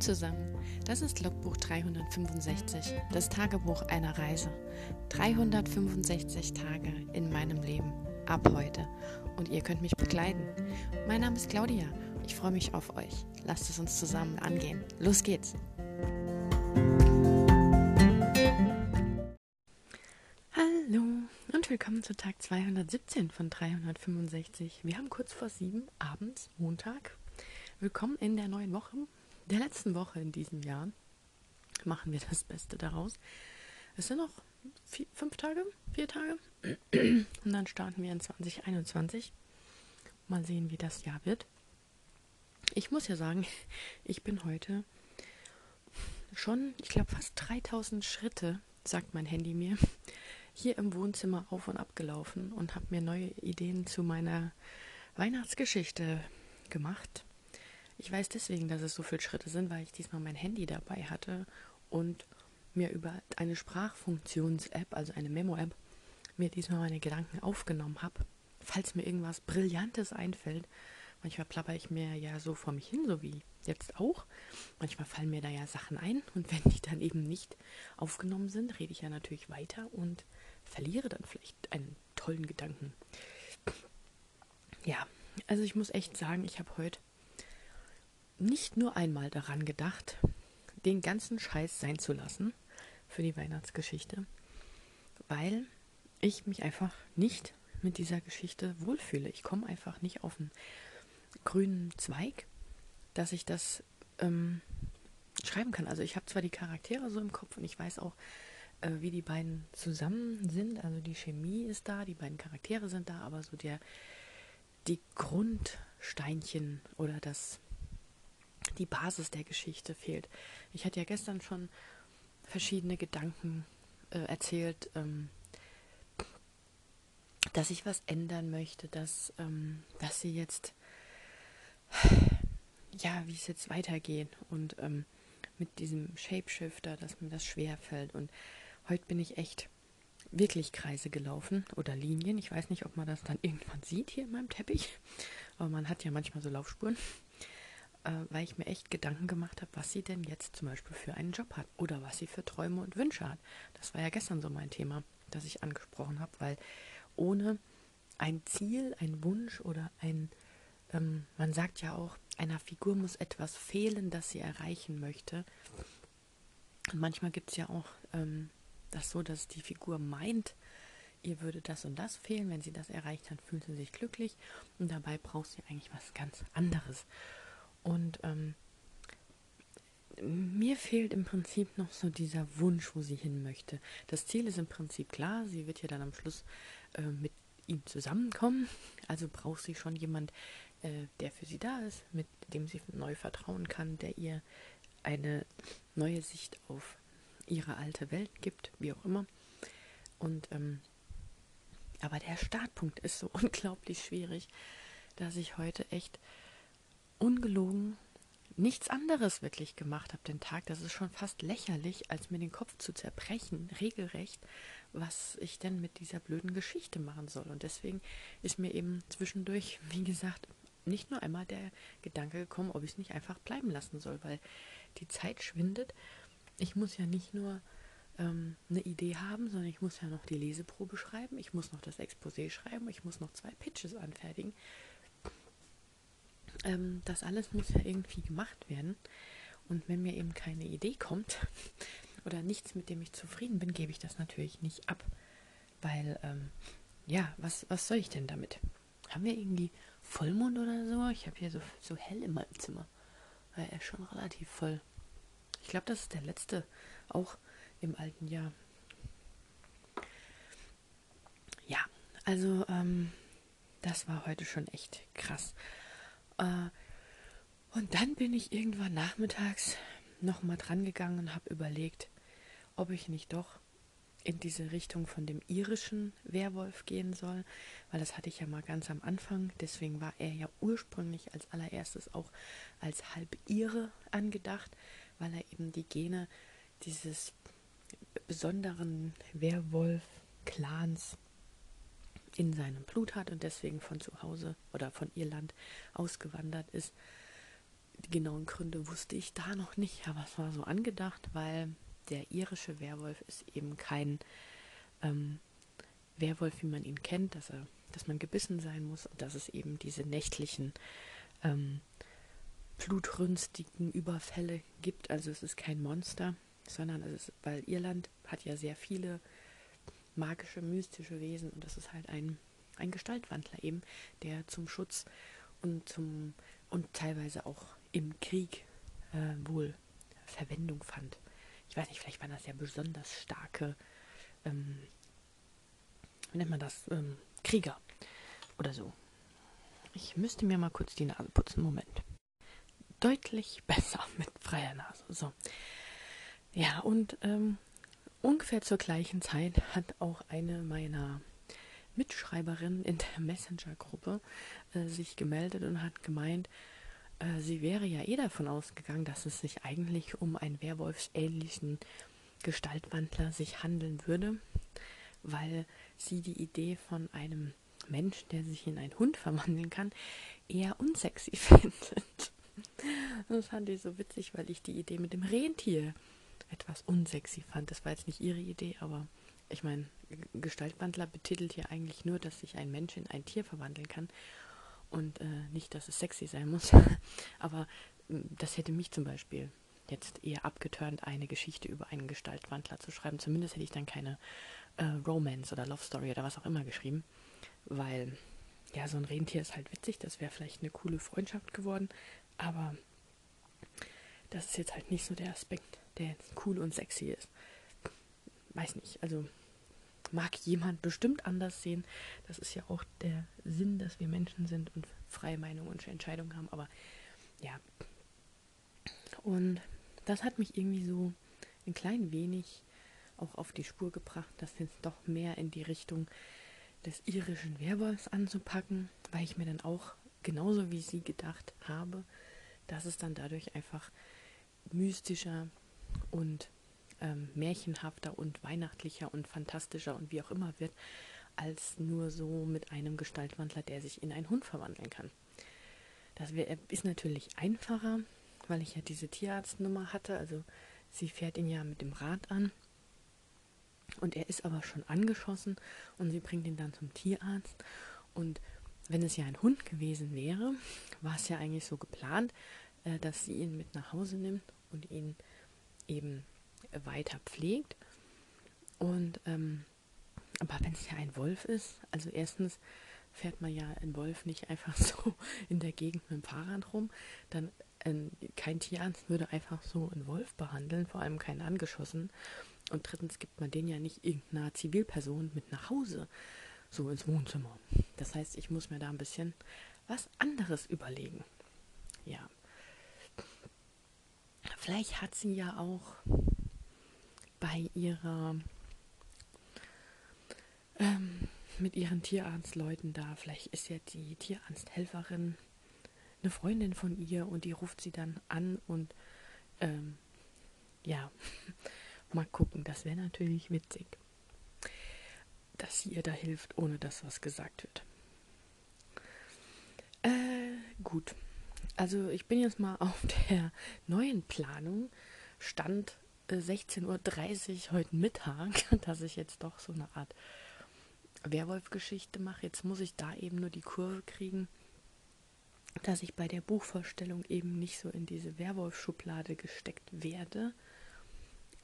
Zusammen, das ist Logbuch 365, das Tagebuch einer Reise. 365 Tage in meinem Leben, ab heute. Und ihr könnt mich begleiten. Mein Name ist Claudia, ich freue mich auf euch. Lasst es uns zusammen angehen. Los geht's! Hallo und willkommen zu Tag 217 von 365. Wir haben kurz vor sieben abends, Montag. Willkommen in der neuen Woche der letzten Woche in diesem Jahr machen wir das Beste daraus. Es sind noch vier, fünf Tage, vier Tage. Und dann starten wir in 2021. Mal sehen, wie das Jahr wird. Ich muss ja sagen, ich bin heute schon, ich glaube, fast 3000 Schritte, sagt mein Handy mir, hier im Wohnzimmer auf und ab gelaufen und habe mir neue Ideen zu meiner Weihnachtsgeschichte gemacht. Ich weiß deswegen, dass es so viele Schritte sind, weil ich diesmal mein Handy dabei hatte und mir über eine Sprachfunktions-App, also eine Memo-App, mir diesmal meine Gedanken aufgenommen habe. Falls mir irgendwas Brillantes einfällt, manchmal plapper ich mir ja so vor mich hin, so wie jetzt auch. Manchmal fallen mir da ja Sachen ein und wenn die dann eben nicht aufgenommen sind, rede ich ja natürlich weiter und verliere dann vielleicht einen tollen Gedanken. Ja, also ich muss echt sagen, ich habe heute nicht nur einmal daran gedacht, den ganzen Scheiß sein zu lassen für die Weihnachtsgeschichte, weil ich mich einfach nicht mit dieser Geschichte wohlfühle. Ich komme einfach nicht auf einen grünen Zweig, dass ich das ähm, schreiben kann. Also ich habe zwar die Charaktere so im Kopf und ich weiß auch, äh, wie die beiden zusammen sind. Also die Chemie ist da, die beiden Charaktere sind da, aber so der die Grundsteinchen oder das die Basis der Geschichte fehlt. Ich hatte ja gestern schon verschiedene Gedanken äh, erzählt, ähm, dass ich was ändern möchte, dass, ähm, dass sie jetzt, ja, wie es jetzt weitergeht und ähm, mit diesem Shapeshifter, dass mir das schwer fällt. Und heute bin ich echt wirklich Kreise gelaufen oder Linien. Ich weiß nicht, ob man das dann irgendwann sieht hier in meinem Teppich, aber man hat ja manchmal so Laufspuren äh, weil ich mir echt Gedanken gemacht habe, was sie denn jetzt zum Beispiel für einen Job hat oder was sie für Träume und Wünsche hat. Das war ja gestern so mein Thema, das ich angesprochen habe, weil ohne ein Ziel, ein Wunsch oder ein, ähm, man sagt ja auch, einer Figur muss etwas fehlen, das sie erreichen möchte. Und manchmal gibt es ja auch ähm, das so, dass die Figur meint, ihr würde das und das fehlen. Wenn sie das erreicht, dann fühlt sie sich glücklich. Und dabei braucht sie eigentlich was ganz anderes. Und ähm, mir fehlt im Prinzip noch so dieser Wunsch, wo sie hin möchte. Das Ziel ist im Prinzip klar, sie wird ja dann am Schluss äh, mit ihm zusammenkommen. Also braucht sie schon jemand, äh, der für sie da ist, mit dem sie neu vertrauen kann, der ihr eine neue Sicht auf ihre alte Welt gibt, wie auch immer. Und ähm, aber der Startpunkt ist so unglaublich schwierig, dass ich heute echt ungelogen nichts anderes wirklich gemacht habe den Tag. Das ist schon fast lächerlich, als mir den Kopf zu zerbrechen, regelrecht, was ich denn mit dieser blöden Geschichte machen soll. Und deswegen ist mir eben zwischendurch, wie gesagt, nicht nur einmal der Gedanke gekommen, ob ich es nicht einfach bleiben lassen soll, weil die Zeit schwindet. Ich muss ja nicht nur ähm, eine Idee haben, sondern ich muss ja noch die Leseprobe schreiben, ich muss noch das Exposé schreiben, ich muss noch zwei Pitches anfertigen ähm, das alles muss ja irgendwie gemacht werden. Und wenn mir eben keine Idee kommt oder nichts, mit dem ich zufrieden bin, gebe ich das natürlich nicht ab. Weil, ähm, ja, was, was soll ich denn damit? Haben wir irgendwie Vollmond oder so? Ich habe hier so, so hell in meinem Zimmer. Weil er ist schon relativ voll. Ich glaube, das ist der letzte, auch im alten Jahr. Ja, also ähm, das war heute schon echt krass. Äh, und dann bin ich irgendwann nachmittags nochmal dran gegangen und habe überlegt, ob ich nicht doch in diese Richtung von dem irischen Werwolf gehen soll, weil das hatte ich ja mal ganz am Anfang. Deswegen war er ja ursprünglich als allererstes auch als Halb-Ire angedacht, weil er eben die Gene dieses besonderen Werwolf-Clans in seinem Blut hat und deswegen von zu Hause oder von Irland ausgewandert ist. die genauen Gründe wusste ich da noch nicht, aber es war so angedacht, weil der irische Werwolf ist eben kein ähm, Werwolf, wie man ihn kennt, dass er, dass man gebissen sein muss und dass es eben diese nächtlichen ähm, blutrünstigen Überfälle gibt. Also es ist kein Monster, sondern es ist, weil Irland hat ja sehr viele magische, mystische Wesen und das ist halt ein, ein Gestaltwandler eben, der zum Schutz und zum und teilweise auch im Krieg äh, wohl Verwendung fand. Ich weiß nicht, vielleicht waren das ja besonders starke, ähm, wie nennt man das, ähm, Krieger oder so. Ich müsste mir mal kurz die Nase putzen. Moment. Deutlich besser mit freier Nase. So. Ja, und ähm, ungefähr zur gleichen Zeit hat auch eine meiner Mitschreiberinnen in der Messenger-Gruppe äh, sich gemeldet und hat gemeint, äh, sie wäre ja eh davon ausgegangen, dass es sich eigentlich um einen Werwolfsähnlichen Gestaltwandler sich handeln würde, weil sie die Idee von einem Mensch, der sich in einen Hund verwandeln kann, eher unsexy findet. Das fand ich so witzig, weil ich die Idee mit dem Rentier etwas unsexy fand. Das war jetzt nicht ihre Idee, aber ich meine, Gestaltwandler betitelt ja eigentlich nur, dass sich ein Mensch in ein Tier verwandeln kann und äh, nicht, dass es sexy sein muss. aber hm, das hätte mich zum Beispiel jetzt eher abgeturnt, eine Geschichte über einen Gestaltwandler zu schreiben. Zumindest hätte ich dann keine äh, Romance oder Love Story oder was auch immer geschrieben, weil ja, so ein Rentier ist halt witzig, das wäre vielleicht eine coole Freundschaft geworden, aber das ist jetzt halt nicht so der Aspekt, der jetzt cool und sexy ist. Weiß nicht, also mag jemand bestimmt anders sehen. Das ist ja auch der Sinn, dass wir Menschen sind und freie Meinung und Entscheidungen haben, aber ja. Und das hat mich irgendwie so ein klein wenig auch auf die Spur gebracht, das jetzt doch mehr in die Richtung des irischen Werwolfs anzupacken, weil ich mir dann auch genauso wie sie gedacht habe, dass es dann dadurch einfach mystischer und ähm, märchenhafter und weihnachtlicher und fantastischer und wie auch immer wird, als nur so mit einem Gestaltwandler, der sich in einen Hund verwandeln kann. Das wär, ist natürlich einfacher, weil ich ja diese Tierarztnummer hatte. Also sie fährt ihn ja mit dem Rad an und er ist aber schon angeschossen und sie bringt ihn dann zum Tierarzt. Und wenn es ja ein Hund gewesen wäre, war es ja eigentlich so geplant, äh, dass sie ihn mit nach Hause nimmt und ihn eben weiter pflegt. Und ähm, aber wenn es ja ein Wolf ist, also erstens fährt man ja ein Wolf nicht einfach so in der Gegend mit dem Fahrrad rum, dann äh, kein Tierarzt würde einfach so einen Wolf behandeln, vor allem keinen angeschossen. Und drittens gibt man den ja nicht irgendeiner Zivilperson mit nach Hause, so ins Wohnzimmer. Das heißt, ich muss mir da ein bisschen was anderes überlegen. Ja. Vielleicht hat sie ja auch bei ihrer ähm, mit ihren Tierarztleuten da, vielleicht ist ja die Tierarzthelferin eine Freundin von ihr und die ruft sie dann an und ähm, ja, Mal gucken, das wäre natürlich witzig, dass sie ihr da hilft, ohne dass was gesagt wird. Äh, gut. Also ich bin jetzt mal auf der neuen Planung. Stand äh, 16.30 Uhr heute Mittag, dass ich jetzt doch so eine Art Werwolf-Geschichte mache. Jetzt muss ich da eben nur die Kurve kriegen, dass ich bei der Buchvorstellung eben nicht so in diese Werwolf-Schublade gesteckt werde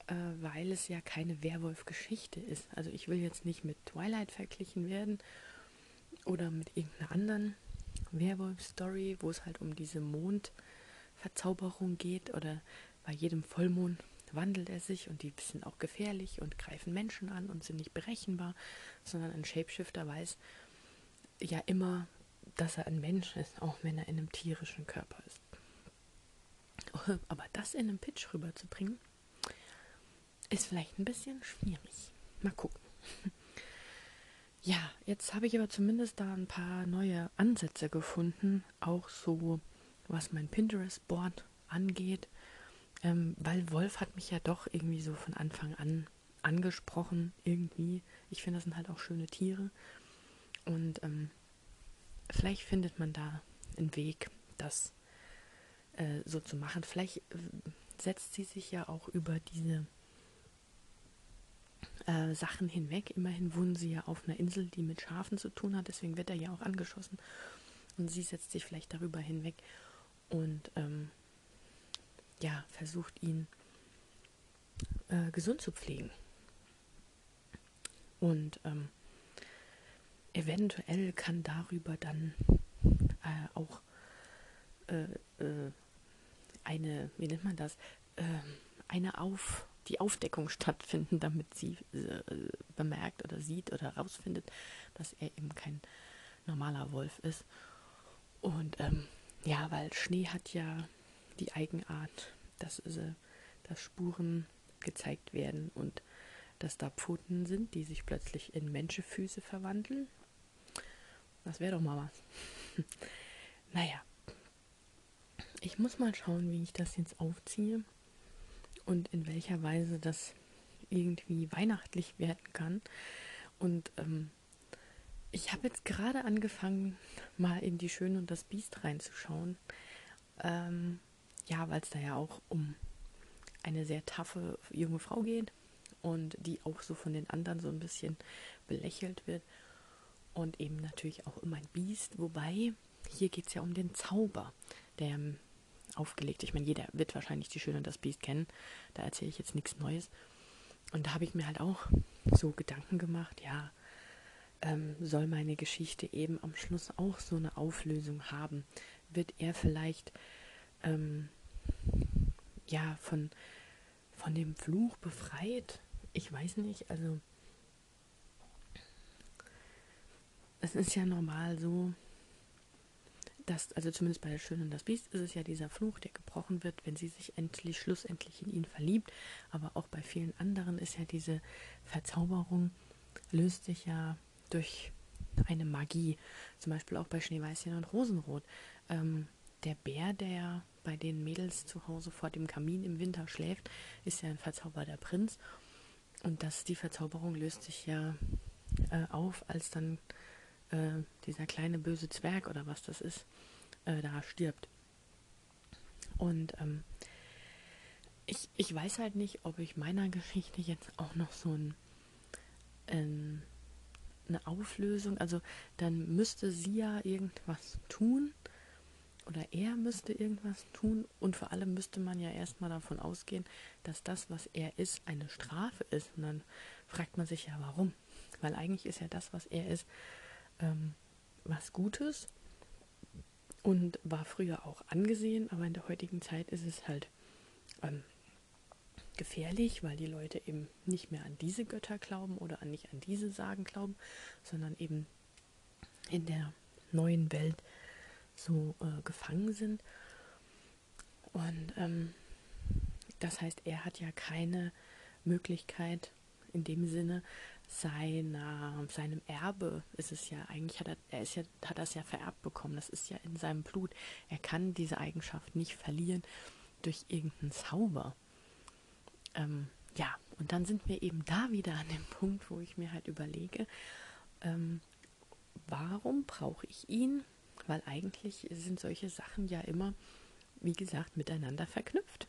äh, weil es ja keine Werwolf-Geschichte ist. Also ich will jetzt nicht mit Twilight verglichen werden oder mit irgendeiner anderen Werwolf-Story, wo es halt um diese Mondverzauberung geht oder bei jedem Vollmond wandelt er sich und die sind auch gefährlich und greifen Menschen an und sind nicht berechenbar, sondern ein Shapeshifter weiß ja immer, dass er ein Mensch ist, auch wenn er in einem tierischen Körper ist. Aber das in einem Pitch rüberzubringen, ist vielleicht ein bisschen schwierig. Mal gucken. Ja, jetzt habe ich aber zumindest da ein paar neue Ansätze gefunden, auch so was mein Pinterest-Board angeht, ähm, weil Wolf hat mich ja doch irgendwie so von Anfang an angesprochen, irgendwie. Ich finde, das sind halt auch schöne Tiere und ähm, vielleicht findet man da einen Weg, das äh, so zu machen. Vielleicht äh, setzt sie sich ja auch über diese äh, Sachen hinweg. Immerhin wohnen sie ja auf einer Insel, die mit Schafen zu tun hat, deswegen wird er ja auch angeschossen. Und sie setzt sich vielleicht darüber hinweg und ähm, ja, versucht ihn äh, gesund zu pflegen. Und ähm, eventuell kann darüber dann äh, auch äh, äh, eine, wie nennt man das, ähm, eine Auf, die Aufdeckung stattfinden, damit sie äh, bemerkt oder sieht oder herausfindet, dass er eben kein normaler Wolf ist. Und ähm, ja, weil Schnee hat ja die Eigenart, dass, äh, dass Spuren gezeigt werden und dass da Pfoten sind, die sich plötzlich in Menschenfüße verwandeln. Das wäre doch mal was. naja, ich muss mal schauen, wie ich das jetzt aufziehe und in welcher Weise das irgendwie weihnachtlich werden kann. Und ähm, ich habe jetzt gerade angefangen, mal in die Schöne und das Biest reinzuschauen. Ähm, ja, weil es da ja auch um eine sehr taffe junge Frau geht und die auch so von den anderen so ein bisschen belächelt wird. Und eben natürlich auch um ein Biest, wobei hier geht es ja um den Zauber, der aufgelegt. Ich meine, jeder wird wahrscheinlich die Schöne und das Biest kennen. Da erzähle ich jetzt nichts Neues. Und da habe ich mir halt auch so Gedanken gemacht, ja, ähm, soll meine Geschichte eben am Schluss auch so eine Auflösung haben? Wird er vielleicht ähm, ja von, von dem Fluch befreit? Ich weiß nicht, also es ist ja normal so, das, also zumindest bei der Schönen und das Biest ist es ja dieser Fluch, der gebrochen wird, wenn sie sich endlich, schlussendlich in ihn verliebt. Aber auch bei vielen anderen ist ja diese Verzauberung, löst sich ja durch eine Magie. Zum Beispiel auch bei Schneeweißchen und Rosenrot. Ähm, der Bär, der bei den Mädels zu Hause vor dem Kamin im Winter schläft, ist ja ein verzauberter Prinz. Und das, die Verzauberung löst sich ja äh, auf, als dann äh, dieser kleine böse Zwerg oder was das ist, äh, da stirbt. Und ähm, ich, ich weiß halt nicht, ob ich meiner Geschichte jetzt auch noch so ein, ähm, eine Auflösung, also dann müsste sie ja irgendwas tun oder er müsste irgendwas tun und vor allem müsste man ja erstmal davon ausgehen, dass das, was er ist, eine Strafe ist. Und dann fragt man sich ja, warum? Weil eigentlich ist ja das, was er ist, ähm, was Gutes und war früher auch angesehen, aber in der heutigen Zeit ist es halt ähm, gefährlich, weil die Leute eben nicht mehr an diese Götter glauben oder an, nicht an diese Sagen glauben, sondern eben in der neuen Welt so äh, gefangen sind. Und ähm, das heißt, er hat ja keine Möglichkeit in dem Sinne, seiner, seinem Erbe ist es ja, eigentlich hat er, er ist ja, hat das ja vererbt bekommen. Das ist ja in seinem Blut. Er kann diese Eigenschaft nicht verlieren durch irgendeinen Zauber. Ähm, ja, und dann sind wir eben da wieder an dem Punkt, wo ich mir halt überlege, ähm, warum brauche ich ihn? Weil eigentlich sind solche Sachen ja immer, wie gesagt, miteinander verknüpft.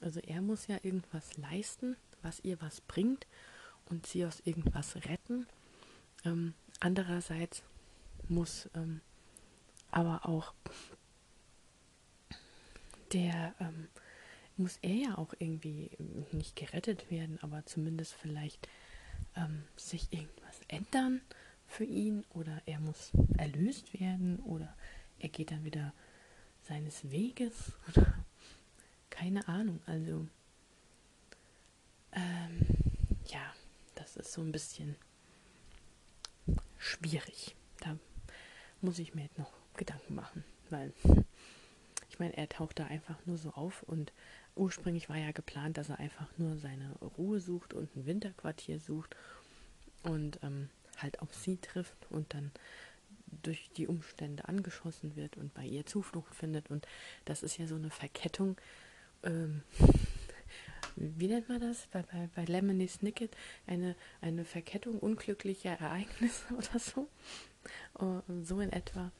Also er muss ja irgendwas leisten, was ihr was bringt und sie aus irgendwas retten. Ähm, andererseits muss ähm, aber auch der, ähm, muss er ja auch irgendwie nicht gerettet werden, aber zumindest vielleicht ähm, sich irgendwas ändern für ihn oder er muss erlöst werden oder er geht dann wieder seines Weges oder keine Ahnung. Also ähm, ja das ist so ein bisschen schwierig. Da muss ich mir jetzt noch Gedanken machen, weil ich meine, er taucht da einfach nur so auf und ursprünglich war ja geplant, dass er einfach nur seine Ruhe sucht und ein Winterquartier sucht und ähm, halt auf sie trifft und dann durch die Umstände angeschossen wird und bei ihr Zuflucht findet und das ist ja so eine Verkettung ähm, wie nennt man das? Bei, bei, bei Lemony Snicket eine, eine Verkettung unglücklicher Ereignisse oder so. Und so in etwa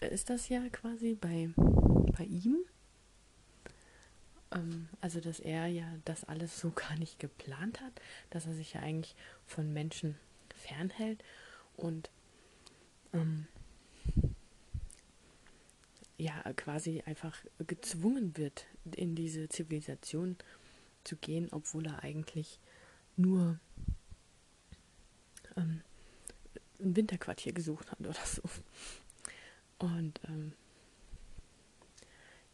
ist das ja quasi bei, bei ihm. Ähm, also, dass er ja das alles so gar nicht geplant hat, dass er sich ja eigentlich von Menschen fernhält und ähm, ja quasi einfach gezwungen wird, in diese Zivilisation zu gehen, obwohl er eigentlich nur ähm, ein Winterquartier gesucht hat oder so. Und ähm,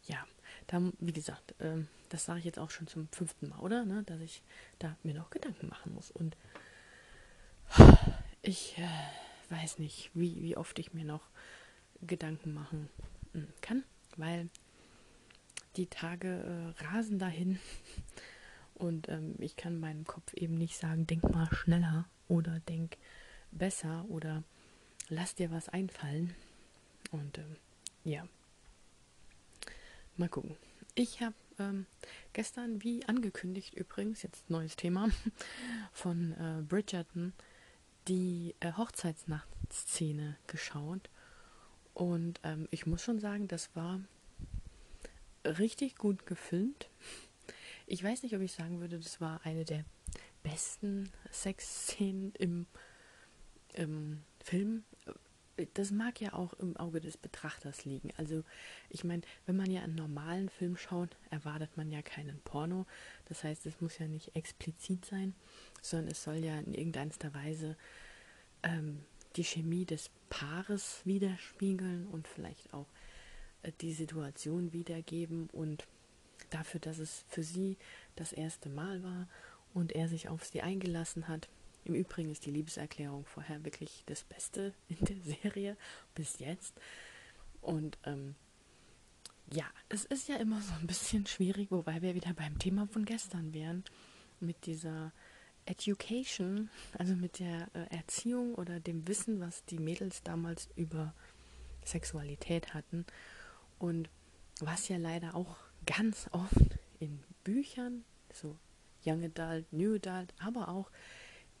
ja, da, wie gesagt, ähm, das sage ich jetzt auch schon zum fünften Mal, oder? Ne? Dass ich da mir noch Gedanken machen muss. Und ich äh, weiß nicht, wie, wie oft ich mir noch Gedanken machen hm, kann, weil die Tage äh, rasen dahin und ähm, ich kann meinem Kopf eben nicht sagen, denk mal schneller oder denk besser oder lass dir was einfallen. Und ähm, ja, mal gucken. Ich habe ähm, gestern, wie angekündigt übrigens, jetzt neues Thema, von äh, Bridgerton die äh, Hochzeitsnachtszene geschaut. Und ähm, ich muss schon sagen, das war richtig gut gefilmt. Ich weiß nicht, ob ich sagen würde, das war eine der besten Sexszenen im, im Film das mag ja auch im Auge des Betrachters liegen. Also ich meine, wenn man ja einen normalen Film schaut, erwartet man ja keinen Porno. Das heißt, es muss ja nicht explizit sein, sondern es soll ja in irgendeiner Weise ähm, die Chemie des Paares widerspiegeln und vielleicht auch äh, die Situation wiedergeben und dafür, dass es für sie das erste Mal war und er sich auf sie eingelassen hat, im Übrigen ist die Liebeserklärung vorher wirklich das Beste in der Serie bis jetzt. Und ähm, ja, es ist ja immer so ein bisschen schwierig, wobei wir wieder beim Thema von gestern wären, mit dieser Education, also mit der äh, Erziehung oder dem Wissen, was die Mädels damals über Sexualität hatten. Und was ja leider auch ganz oft in Büchern, so Young Adult, New Adult, aber auch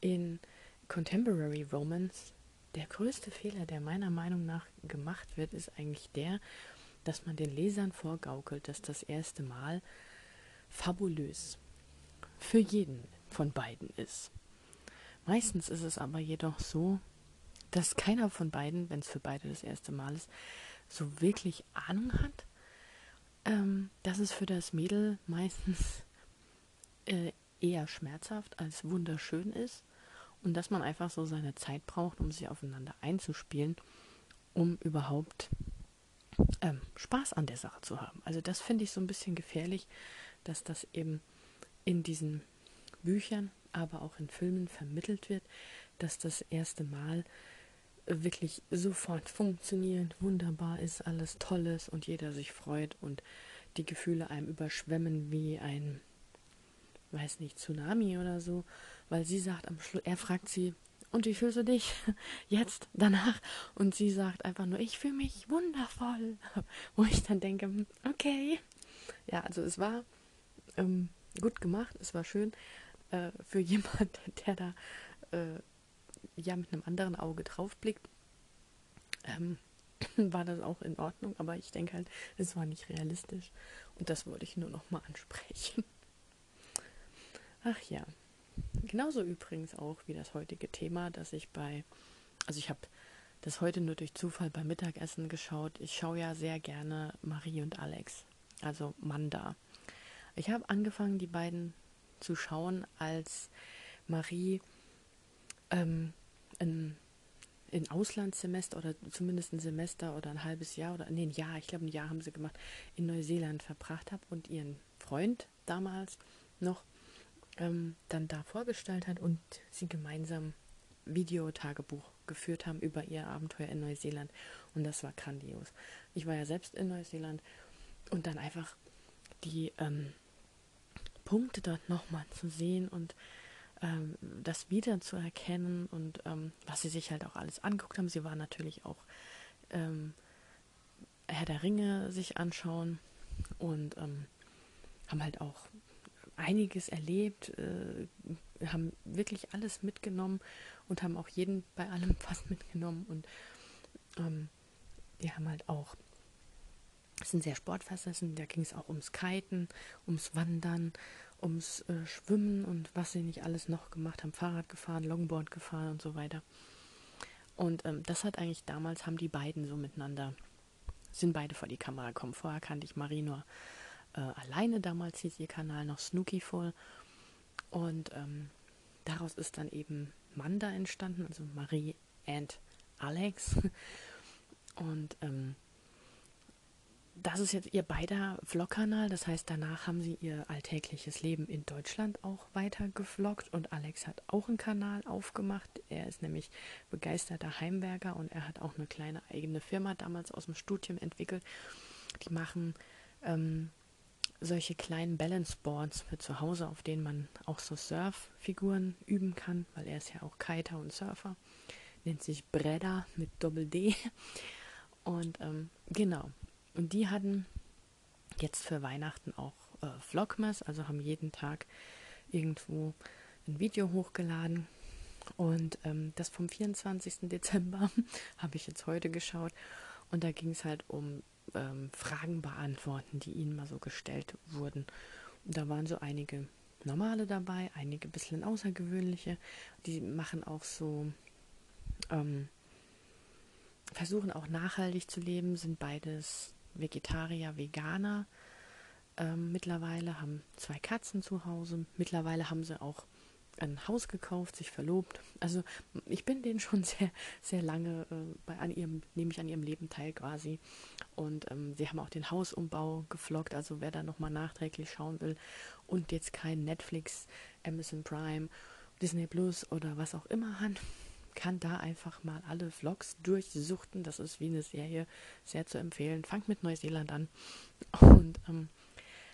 in Contemporary Romance der größte Fehler, der meiner Meinung nach gemacht wird, ist eigentlich der, dass man den Lesern vorgaukelt, dass das erste Mal fabulös für jeden von beiden ist. Meistens ist es aber jedoch so, dass keiner von beiden, wenn es für beide das erste Mal ist, so wirklich Ahnung hat, ähm, dass es für das Mädel meistens äh, eher schmerzhaft als wunderschön ist und dass man einfach so seine Zeit braucht, um sich aufeinander einzuspielen, um überhaupt ähm, Spaß an der Sache zu haben. Also das finde ich so ein bisschen gefährlich, dass das eben in diesen Büchern, aber auch in Filmen vermittelt wird, dass das erste Mal wirklich sofort funktioniert, wunderbar ist, alles toll ist und jeder sich freut und die Gefühle einem überschwemmen wie ein, weiß nicht, Tsunami oder so weil sie sagt am Schluss, er fragt sie, und wie fühlst du dich jetzt, danach? Und sie sagt einfach nur, ich fühle mich wundervoll. Wo ich dann denke, hm, okay. Ja, also es war ähm, gut gemacht, es war schön äh, für jemand, der da äh, ja mit einem anderen Auge drauf blickt. Ähm, war das auch in Ordnung, aber ich denke halt, es war nicht realistisch. Und das wollte ich nur noch mal ansprechen. Ach ja. Genauso übrigens auch wie das heutige Thema, dass ich bei, also ich habe das heute nur durch Zufall beim Mittagessen geschaut. Ich schaue ja sehr gerne Marie und Alex, also Manda. Ich habe angefangen, die beiden zu schauen, als Marie ähm, ein, ein Auslandssemester oder zumindest ein Semester oder ein halbes Jahr oder nee, ein Jahr, ich glaube ein Jahr haben sie gemacht, in Neuseeland verbracht habe und ihren Freund damals noch ähm, dann da vorgestellt hat und sie gemeinsam Videotagebuch geführt haben über ihr Abenteuer in Neuseeland. Und das war grandios. Ich war ja selbst in Neuseeland und dann einfach die ähm, Punkte dort nochmal zu sehen und ähm, das wieder zu erkennen und ähm, was sie sich halt auch alles anguckt haben. Sie waren natürlich auch ähm, Herr der Ringe sich anschauen und ähm, haben halt auch einiges erlebt, äh, haben wirklich alles mitgenommen und haben auch jeden bei allem was mitgenommen und ähm, die haben halt auch sind sehr sportversessen. Da ging es auch ums Kiten, ums Wandern, ums äh, Schwimmen und was sie nicht alles noch gemacht haben. Fahrrad gefahren, Longboard gefahren und so weiter. Und ähm, das hat eigentlich damals, haben die beiden so miteinander, sind beide vor die Kamera gekommen. Vorher kannte ich Marie nur äh, alleine, damals hieß ihr Kanal noch Snooky voll. Und ähm, daraus ist dann eben Manda entstanden, also Marie and Alex. Und ähm, das ist jetzt ihr beider Vlog-Kanal. Das heißt, danach haben sie ihr alltägliches Leben in Deutschland auch weiter gevloggt. Und Alex hat auch einen Kanal aufgemacht. Er ist nämlich begeisterter Heimwerker und er hat auch eine kleine eigene Firma damals aus dem Studium entwickelt. Die machen ähm, solche kleinen Balance Boards für zu Hause, auf denen man auch so Surffiguren üben kann, weil er ist ja auch Kiter und Surfer. Nennt sich Breda mit Doppel D. Und ähm, genau, und die hatten jetzt für Weihnachten auch äh, Vlogmas, also haben jeden Tag irgendwo ein Video hochgeladen. Und ähm, das vom 24. Dezember habe ich jetzt heute geschaut. Und da ging es halt um ähm, Fragen beantworten, die ihnen mal so gestellt wurden. Und da waren so einige normale dabei, einige bisschen außergewöhnliche. Die machen auch so, ähm, versuchen auch nachhaltig zu leben, sind beides Vegetarier, Veganer ähm, mittlerweile, haben zwei Katzen zu Hause. Mittlerweile haben sie auch ein Haus gekauft, sich verlobt. Also ich bin denen schon sehr, sehr lange äh, bei an ihrem, nehme ich an ihrem Leben teil quasi. Und ähm, sie haben auch den Hausumbau gefloggt. Also wer da nochmal nachträglich schauen will und jetzt kein Netflix, Amazon Prime, Disney Plus oder was auch immer hat, kann da einfach mal alle Vlogs durchsuchten. Das ist wie eine Serie, sehr zu empfehlen. Fangt mit Neuseeland an. Und ähm,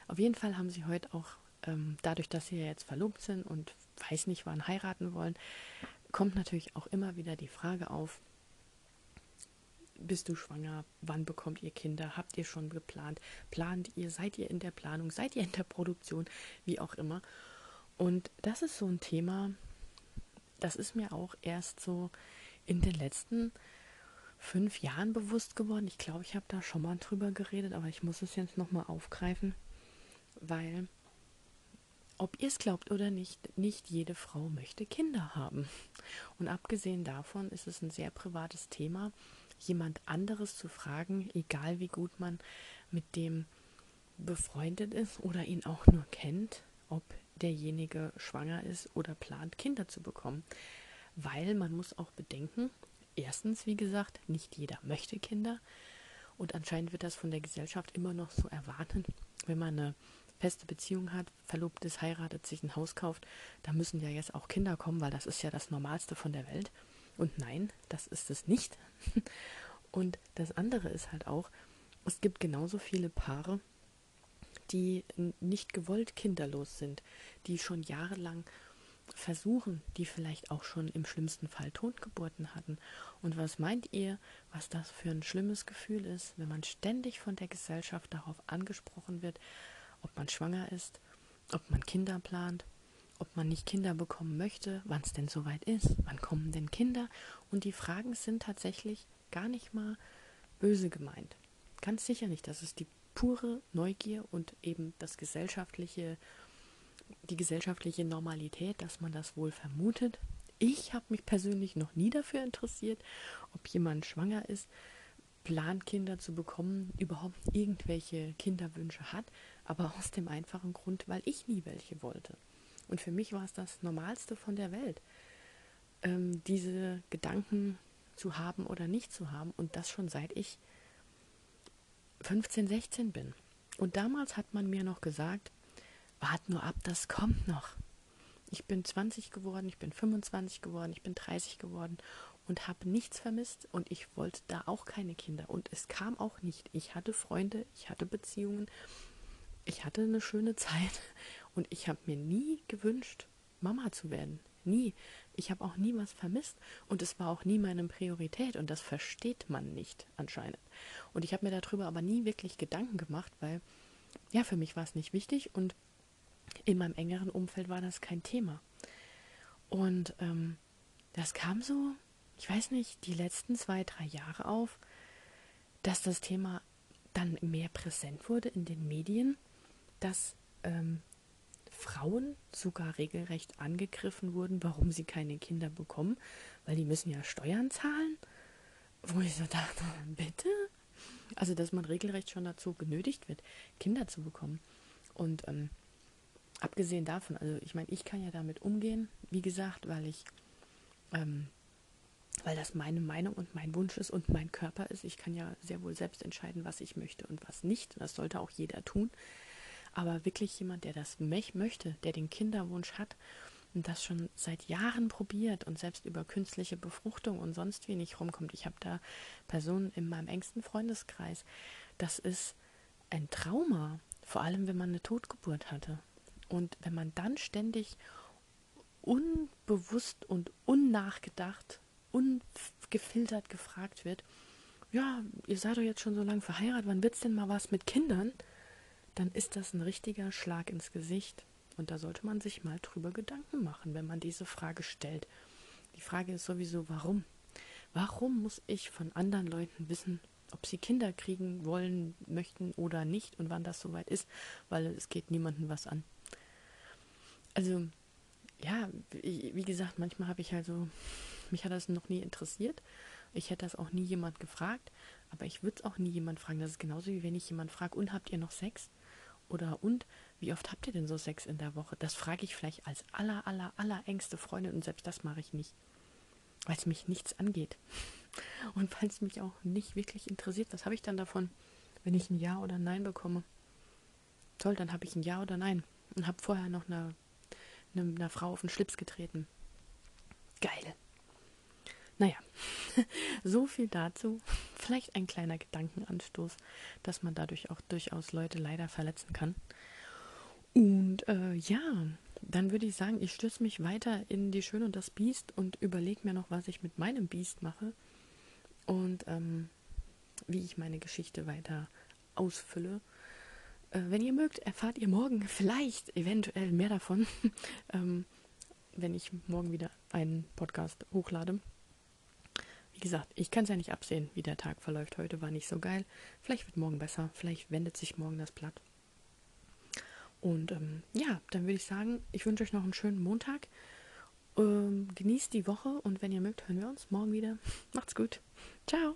auf jeden Fall haben sie heute auch, ähm, dadurch, dass sie ja jetzt verlobt sind und weiß nicht wann heiraten wollen, kommt natürlich auch immer wieder die Frage auf, bist du schwanger? Wann bekommt ihr Kinder? Habt ihr schon geplant? Plant ihr? Seid ihr in der Planung? Seid ihr in der Produktion? Wie auch immer. Und das ist so ein Thema, das ist mir auch erst so in den letzten fünf Jahren bewusst geworden. Ich glaube, ich habe da schon mal drüber geredet, aber ich muss es jetzt nochmal aufgreifen, weil, ob ihr es glaubt oder nicht, nicht jede Frau möchte Kinder haben. Und abgesehen davon ist es ein sehr privates Thema, jemand anderes zu fragen, egal wie gut man mit dem befreundet ist oder ihn auch nur kennt, ob derjenige schwanger ist oder plant, Kinder zu bekommen. Weil man muss auch bedenken, erstens, wie gesagt, nicht jeder möchte Kinder. Und anscheinend wird das von der Gesellschaft immer noch so erwartet, wenn man eine feste Beziehung hat, verlobt ist, heiratet, sich ein Haus kauft, da müssen ja jetzt auch Kinder kommen, weil das ist ja das Normalste von der Welt. Und nein, das ist es nicht. Und das andere ist halt auch, es gibt genauso viele Paare, die nicht gewollt kinderlos sind, die schon jahrelang versuchen, die vielleicht auch schon im schlimmsten Fall Totgeburten hatten. Und was meint ihr, was das für ein schlimmes Gefühl ist, wenn man ständig von der Gesellschaft darauf angesprochen wird, ob man schwanger ist, ob man Kinder plant, ob man nicht Kinder bekommen möchte, wann es denn soweit ist, wann kommen denn Kinder? Und die Fragen sind tatsächlich gar nicht mal böse gemeint. Ganz sicher nicht. Das ist die pure Neugier und eben das gesellschaftliche, die gesellschaftliche Normalität, dass man das wohl vermutet. Ich habe mich persönlich noch nie dafür interessiert, ob jemand schwanger ist, plant Kinder zu bekommen, überhaupt irgendwelche Kinderwünsche hat, aber aus dem einfachen Grund, weil ich nie welche wollte. Und für mich war es das Normalste von der Welt, ähm, diese Gedanken zu haben oder nicht zu haben und das schon seit ich 15, 16 bin. Und damals hat man mir noch gesagt, wart nur ab, das kommt noch. Ich bin 20 geworden, ich bin 25 geworden, ich bin 30 geworden und habe nichts vermisst und ich wollte da auch keine Kinder und es kam auch nicht. Ich hatte Freunde, ich hatte Beziehungen, ich hatte eine schöne Zeit und ich habe mir nie gewünscht, Mama zu werden. Nie. Ich habe auch nie was vermisst und es war auch nie meine Priorität und das versteht man nicht anscheinend. Und ich habe mir darüber aber nie wirklich Gedanken gemacht, weil ja, für mich war es nicht wichtig und in meinem engeren Umfeld war das kein Thema. Und ähm, das kam so, ich weiß nicht, die letzten zwei, drei Jahre auf, dass das Thema dann mehr präsent wurde in den Medien, dass ähm, Frauen sogar regelrecht angegriffen wurden, warum sie keine Kinder bekommen, weil die müssen ja Steuern zahlen. Wo ich so dachte, bitte? Also, dass man regelrecht schon dazu genötigt wird, Kinder zu bekommen. Und ähm, abgesehen davon, also ich meine, ich kann ja damit umgehen, wie gesagt, weil ich, ähm, weil das meine Meinung und mein Wunsch ist und mein Körper ist. Ich kann ja sehr wohl selbst entscheiden, was ich möchte und was nicht. Das sollte auch jeder tun. Aber wirklich jemand, der das möchte, der den Kinderwunsch hat und das schon seit Jahren probiert und selbst über künstliche Befruchtung und sonst wie nicht rumkommt. Ich habe da Personen in meinem engsten Freundeskreis. Das ist ein Trauma, vor allem wenn man eine Totgeburt hatte. Und wenn man dann ständig unbewusst und unnachgedacht, ungefiltert gefragt wird, ja, ihr seid doch jetzt schon so lange verheiratet, wann wird's denn mal was mit Kindern? Dann ist das ein richtiger Schlag ins Gesicht. Und da sollte man sich mal drüber Gedanken machen, wenn man diese Frage stellt. Die Frage ist sowieso, warum? Warum muss ich von anderen Leuten wissen, ob sie Kinder kriegen wollen, möchten oder nicht und wann das soweit ist, weil es geht niemandem was an also ja, wie gesagt, manchmal habe ich halt so, mich hat das noch nie interessiert. Ich hätte das auch nie jemand gefragt, aber ich würde es auch nie jemand fragen. Das ist genauso wie wenn ich jemand frage, und habt ihr noch Sex? Oder und wie oft habt ihr denn so Sex in der Woche? Das frage ich vielleicht als aller, aller, aller engste Freundin und selbst das mache ich nicht, weil es mich nichts angeht. Und weil es mich auch nicht wirklich interessiert, was habe ich dann davon, wenn ich ein Ja oder ein Nein bekomme? Toll, dann habe ich ein Ja oder Nein und habe vorher noch eine einer Frau auf den Schlips getreten. Geil. Naja, so viel dazu. Vielleicht ein kleiner Gedankenanstoß, dass man dadurch auch durchaus Leute leider verletzen kann. Und äh, ja, dann würde ich sagen, ich stürze mich weiter in die Schöne und das Biest und überlege mir noch, was ich mit meinem Biest mache und ähm, wie ich meine Geschichte weiter ausfülle. Äh, wenn ihr mögt, erfahrt ihr morgen vielleicht eventuell mehr davon, ähm, wenn ich morgen wieder einen Podcast hochlade. Wie gesagt, ich kann es ja nicht absehen, wie der Tag verläuft. Heute war nicht so geil. Vielleicht wird morgen besser. Vielleicht wendet sich morgen das Blatt. Und ähm, ja, dann würde ich sagen, ich wünsche euch noch einen schönen Montag. Ähm, genießt die Woche und wenn ihr mögt, hören wir uns morgen wieder. Macht's gut. Ciao.